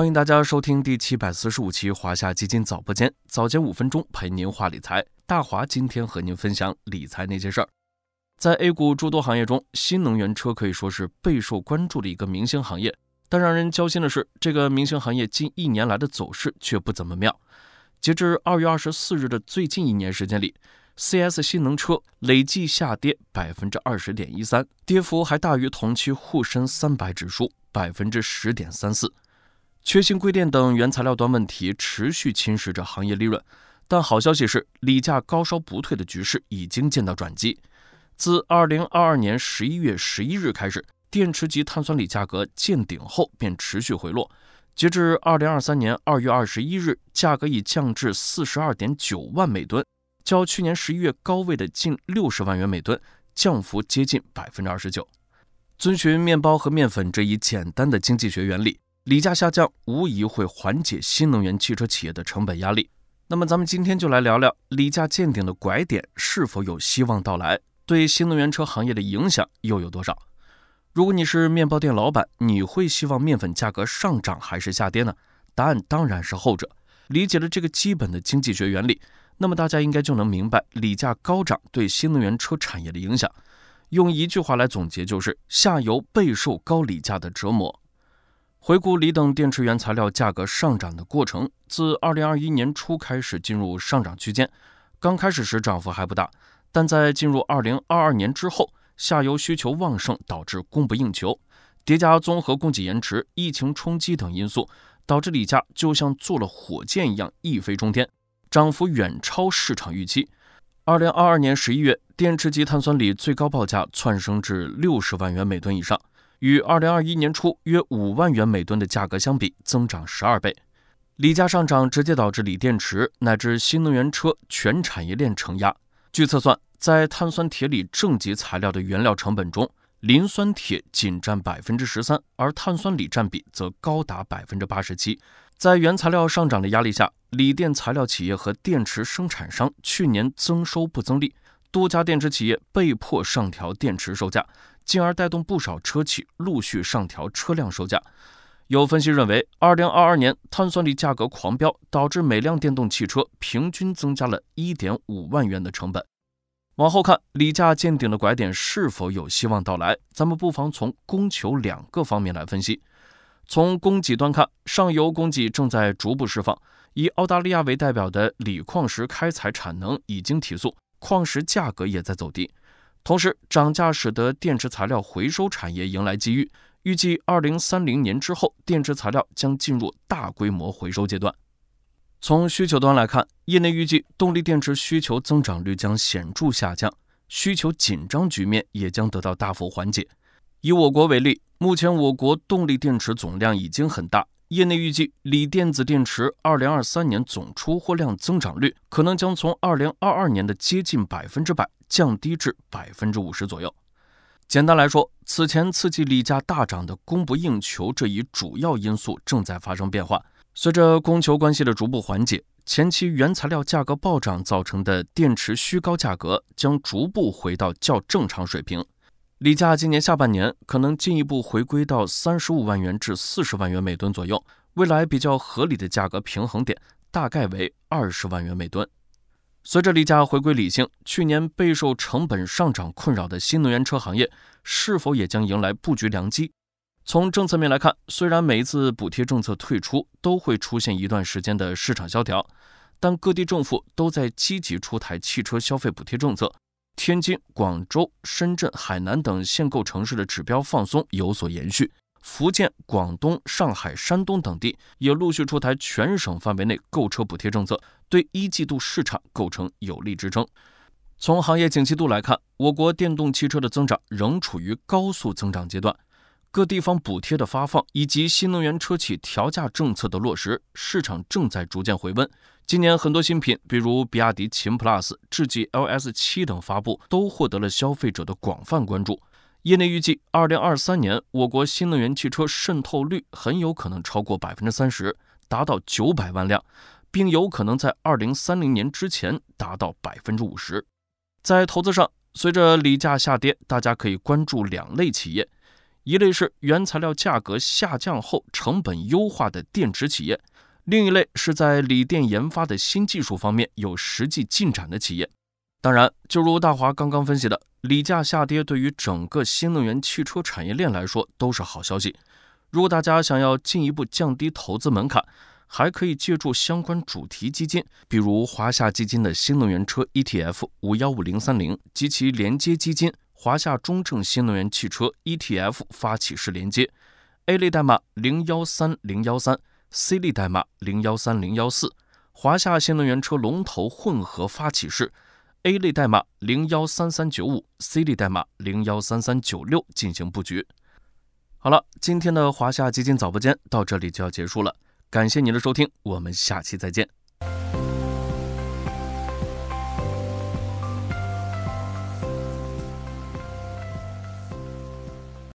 欢迎大家收听第七百四十五期华夏基金早播间，早间五分钟陪您话理财。大华今天和您分享理财那些事儿。在 A 股诸多行业中，新能源车可以说是备受关注的一个明星行业。但让人焦心的是，这个明星行业近一年来的走势却不怎么妙。截至二月二十四日的最近一年时间里，CS 新能车累计下跌百分之二十点一三，跌幅还大于同期沪深三百指数百分之十点三四。缺芯硅电等原材料端问题持续侵蚀着行业利润，但好消息是，锂价高烧不退的局势已经见到转机。自二零二二年十一月十一日开始，电池级碳酸锂价格见顶后便持续回落，截至二零二三年二月二十一日，价格已降至四十二点九万每吨，较去年十一月高位的近六十万元每吨，降幅接近百分之二十九。遵循面包和面粉这一简单的经济学原理。锂价下降无疑会缓解新能源汽车企业的成本压力。那么，咱们今天就来聊聊锂价见顶的拐点是否有希望到来，对新能源车行业的影响又有多少？如果你是面包店老板，你会希望面粉价格上涨还是下跌呢？答案当然是后者。理解了这个基本的经济学原理，那么大家应该就能明白锂价高涨对新能源车产业的影响。用一句话来总结，就是下游备受高锂价的折磨。回顾锂等电池原材料价格上涨的过程，自2021年初开始进入上涨区间。刚开始时涨幅还不大，但在进入2022年之后，下游需求旺盛导致供不应求，叠加综合供给延迟、疫情冲击等因素，导致锂价就像坐了火箭一样一飞冲天，涨幅远超市场预期。2022年11月，电池级碳酸锂最高报价窜升至60万元每吨以上。与二零二一年初约五万元每吨的价格相比，增长十二倍。锂价上涨直接导致锂电池乃至新能源车全产业链承压。据测算，在碳酸铁锂正极材料的原料成本中，磷酸铁仅占百分之十三，而碳酸锂占比则高达百分之八十七。在原材料上涨的压力下，锂电材料企业和电池生产商去年增收不增利，多家电池企业被迫上调电池售价。进而带动不少车企陆续上调车辆售价。有分析认为，二零二二年碳酸锂价格狂飙，导致每辆电动汽车平均增加了一点五万元的成本。往后看，锂价见顶的拐点是否有希望到来？咱们不妨从供求两个方面来分析。从供给端看，上游供给正在逐步释放，以澳大利亚为代表的锂矿石开采产能已经提速，矿石价格也在走低。同时，涨价使得电池材料回收产业迎来机遇。预计二零三零年之后，电池材料将进入大规模回收阶段。从需求端来看，业内预计动力电池需求增长率将显著下降，需求紧张局面也将得到大幅缓解。以我国为例，目前我国动力电池总量已经很大，业内预计锂电子电池二零二三年总出货量增长率可能将从二零二二年的接近百分之百。降低至百分之五十左右。简单来说，此前刺激锂价大涨的供不应求这一主要因素正在发生变化。随着供求关系的逐步缓解，前期原材料价格暴涨造成的电池虚高价格将逐步回到较正常水平。锂价今年下半年可能进一步回归到三十五万元至四十万元每吨左右。未来比较合理的价格平衡点大概为二十万元每吨。随着锂价回归理性，去年备受成本上涨困扰的新能源车行业是否也将迎来布局良机？从政策面来看，虽然每一次补贴政策退出都会出现一段时间的市场萧条，但各地政府都在积极出台汽车消费补贴政策。天津、广州、深圳、海南等限购城市的指标放松有所延续。福建、广东、上海、山东等地也陆续出台全省范围内购车补贴政策，对一季度市场构成有力支撑。从行业景气度来看，我国电动汽车的增长仍处于高速增长阶段，各地方补贴的发放以及新能源车企调价政策的落实，市场正在逐渐回温。今年很多新品，比如比亚迪秦 PLUS、智己 LS 七等发布，都获得了消费者的广泛关注。业内预计，二零二三年我国新能源汽车渗透率很有可能超过百分之三十，达到九百万辆，并有可能在二零三零年之前达到百分之五十。在投资上，随着锂价下跌，大家可以关注两类企业：一类是原材料价格下降后成本优化的电池企业，另一类是在锂电研发的新技术方面有实际进展的企业。当然，就如大华刚刚分析的，锂价下跌对于整个新能源汽车产业链来说都是好消息。如果大家想要进一步降低投资门槛，还可以借助相关主题基金，比如华夏基金的新能源车 ETF 五幺五零三零及其连接基金华夏中证新能源汽车 ETF 发起式连接，A 类代码零幺三零幺三，C 类代码零幺三零幺四，华夏新能源车龙头混合发起式，A 类代码零幺三三九五，C 类代码零幺三三九六进行布局。好了，今天的华夏基金早播间到这里就要结束了，感谢您的收听，我们下期再见。